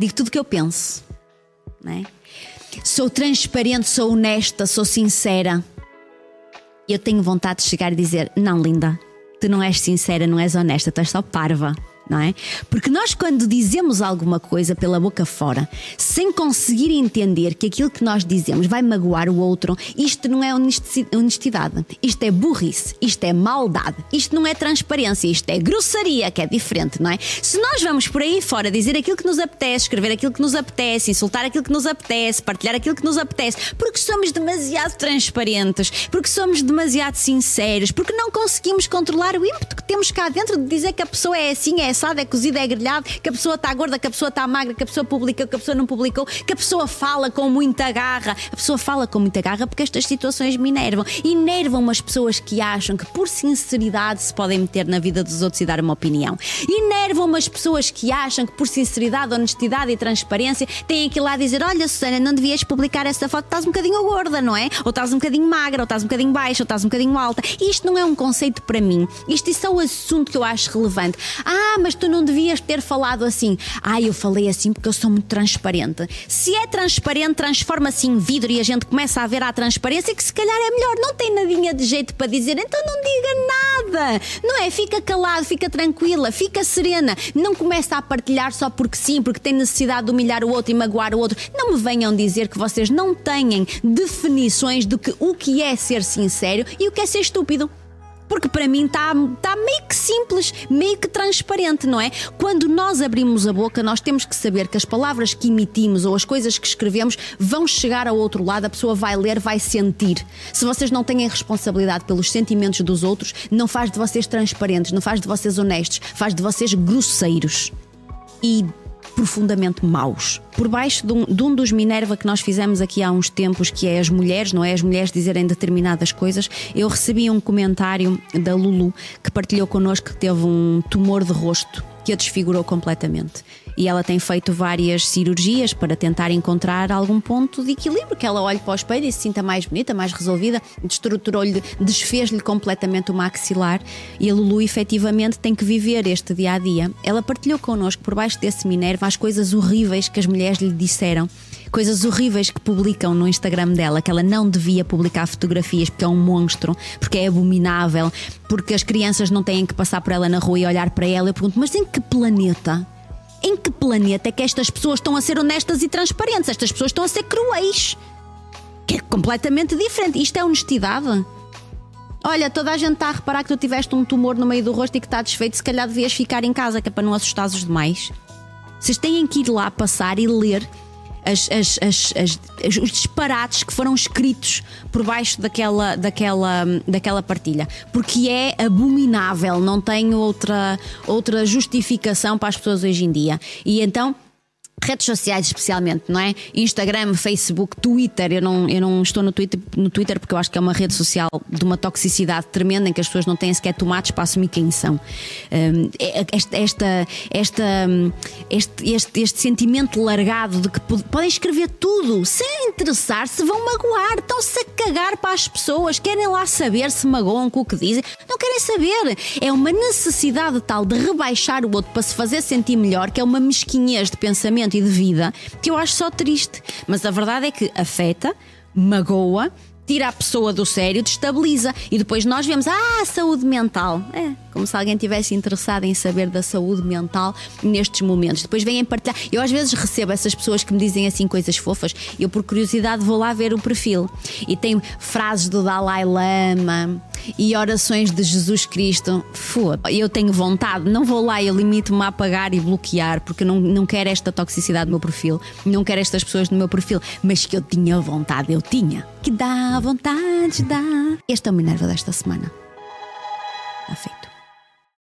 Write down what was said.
Digo tudo o que eu penso. Não é? Sou transparente, sou honesta, sou sincera. Eu tenho vontade de chegar e dizer: Não, linda, tu não és sincera, não és honesta, tu és só parva não é? Porque nós, quando dizemos alguma coisa pela boca fora, sem conseguir entender que aquilo que nós dizemos vai magoar o outro, isto não é honestidade, isto é burrice, isto é maldade, isto não é transparência, isto é grossaria, que é diferente, não é? Se nós vamos por aí fora dizer aquilo que nos apetece, escrever aquilo que nos apetece, insultar aquilo que nos apetece, partilhar aquilo que nos apetece, porque somos demasiado transparentes, porque somos demasiado sinceros, porque não conseguimos controlar o ímpeto que temos cá dentro de dizer que a pessoa é assim, é assado, é cozido, é grelhado, que a pessoa está gorda, que a pessoa está magra, que a pessoa publicou, que a pessoa não publicou, que a pessoa fala com muita garra. A pessoa fala com muita garra porque estas situações me enervam. Enervam as pessoas que acham que por sinceridade se podem meter na vida dos outros e dar uma opinião. Enervam as pessoas que acham que por sinceridade, honestidade e transparência têm ir lá dizer: Olha, Susana, não devias publicar essa foto, estás um bocadinho gorda, não é? Ou estás um bocadinho magra, ou estás um bocadinho baixa, ou estás um bocadinho alta. Isto não é um conceito para mim. Isto é só o assunto que eu acho relevante. Ah, mas tu não devias ter falado assim. Ah, eu falei assim porque eu sou muito transparente. Se é transparente, transforma-se em vidro e a gente começa a ver a transparência que se calhar é melhor. Não tem nadinha de jeito para dizer, então não diga nada. Não é? Fica calado, fica tranquila, fica serena. Não começa a partilhar só porque sim, porque tem necessidade de humilhar o outro e magoar o outro. Não me venham dizer que vocês não têm definições do que o que é ser sincero e o que é ser estúpido. Porque para mim está tá meio que simples, meio que transparente, não é? Quando nós abrimos a boca, nós temos que saber que as palavras que emitimos ou as coisas que escrevemos vão chegar ao outro lado, a pessoa vai ler, vai sentir. Se vocês não têm responsabilidade pelos sentimentos dos outros, não faz de vocês transparentes, não faz de vocês honestos, faz de vocês grosseiros. E profundamente maus. Por baixo de um, de um, dos Minerva que nós fizemos aqui há uns tempos, que é as mulheres, não é? As mulheres dizerem determinadas coisas, eu recebi um comentário da Lulu que partilhou connosco que teve um tumor de rosto que a desfigurou completamente e ela tem feito várias cirurgias para tentar encontrar algum ponto de equilíbrio, que ela olhe para o espelho e se sinta mais bonita, mais resolvida, destruturou-lhe, desfez-lhe completamente o maxilar e a Lulu efetivamente tem que viver este dia a dia. Ela partilhou connosco por baixo desse Minerva as coisas horríveis que as mulheres lhe disseram coisas horríveis que publicam no Instagram dela, que ela não devia publicar fotografias porque é um monstro, porque é abominável, porque as crianças não têm que passar por ela na rua e olhar para ela. Eu pergunto, mas em que planeta em que planeta é que estas pessoas estão a ser honestas e transparentes? Estas pessoas estão a ser cruéis. Que é completamente diferente. Isto é honestidade. Olha, toda a gente está a reparar que tu tiveste um tumor no meio do rosto e que está desfeito, se calhar devias ficar em casa, que é para não assustar os demais. Vocês têm que ir lá passar e ler as, as, as, os disparates que foram escritos por baixo daquela, daquela, daquela partilha. Porque é abominável, não tenho outra, outra justificação para as pessoas hoje em dia. E então redes sociais especialmente, não é? Instagram, Facebook, Twitter. Eu não, eu não estou no Twitter, no Twitter porque eu acho que é uma rede social de uma toxicidade tremenda em que as pessoas não têm sequer tomates para assumir quem são. Um, é, esta, esta, esta, este, este, este sentimento largado de que podem escrever tudo sem interessar se vão magoar, estão-se a cagar para as pessoas, querem lá saber se magoam com o que dizem, não querem saber. É uma necessidade tal de rebaixar o outro para se fazer sentir melhor que é uma mesquinhez de pensamento e de vida que eu acho só triste. Mas a verdade é que afeta, magoa, tira a pessoa do sério, destabiliza. E depois nós vemos, ah, saúde mental. É, como se alguém tivesse interessado em saber da saúde mental nestes momentos. Depois vêm partilhar. Eu às vezes recebo essas pessoas que me dizem assim coisas fofas. Eu, por curiosidade, vou lá ver o perfil. E tem frases do Dalai Lama e orações de Jesus Cristo. Foda. Eu tenho vontade, não vou lá, eu limito-me a apagar e bloquear, porque não, não quero esta toxicidade no meu perfil, não quero estas pessoas no meu perfil, mas que eu tinha vontade, eu tinha. Que dá vontade, dá. Esta é o Minerva desta semana.